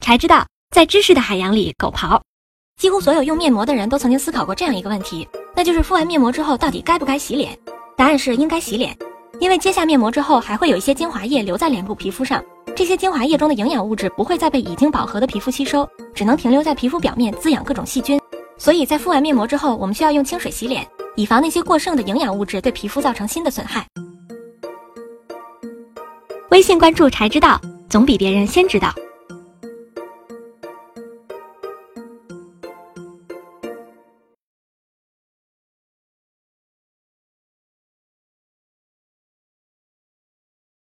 才知道在知识的海洋里狗刨。几乎所有用面膜的人都曾经思考过这样一个问题那就是敷完面膜之后到底该不该洗脸？答案是应该洗脸因为揭下面膜之后还会有一些精华液留在脸部皮肤上这些精华液中的营养物质不会再被已经饱和的皮肤吸收只能停留在皮肤表面滋养各种细菌。所以在敷完面膜之后我们需要用清水洗脸以防那些过剩的营养物质对皮肤造成新的损害。微信关注才知道总比别人先知道。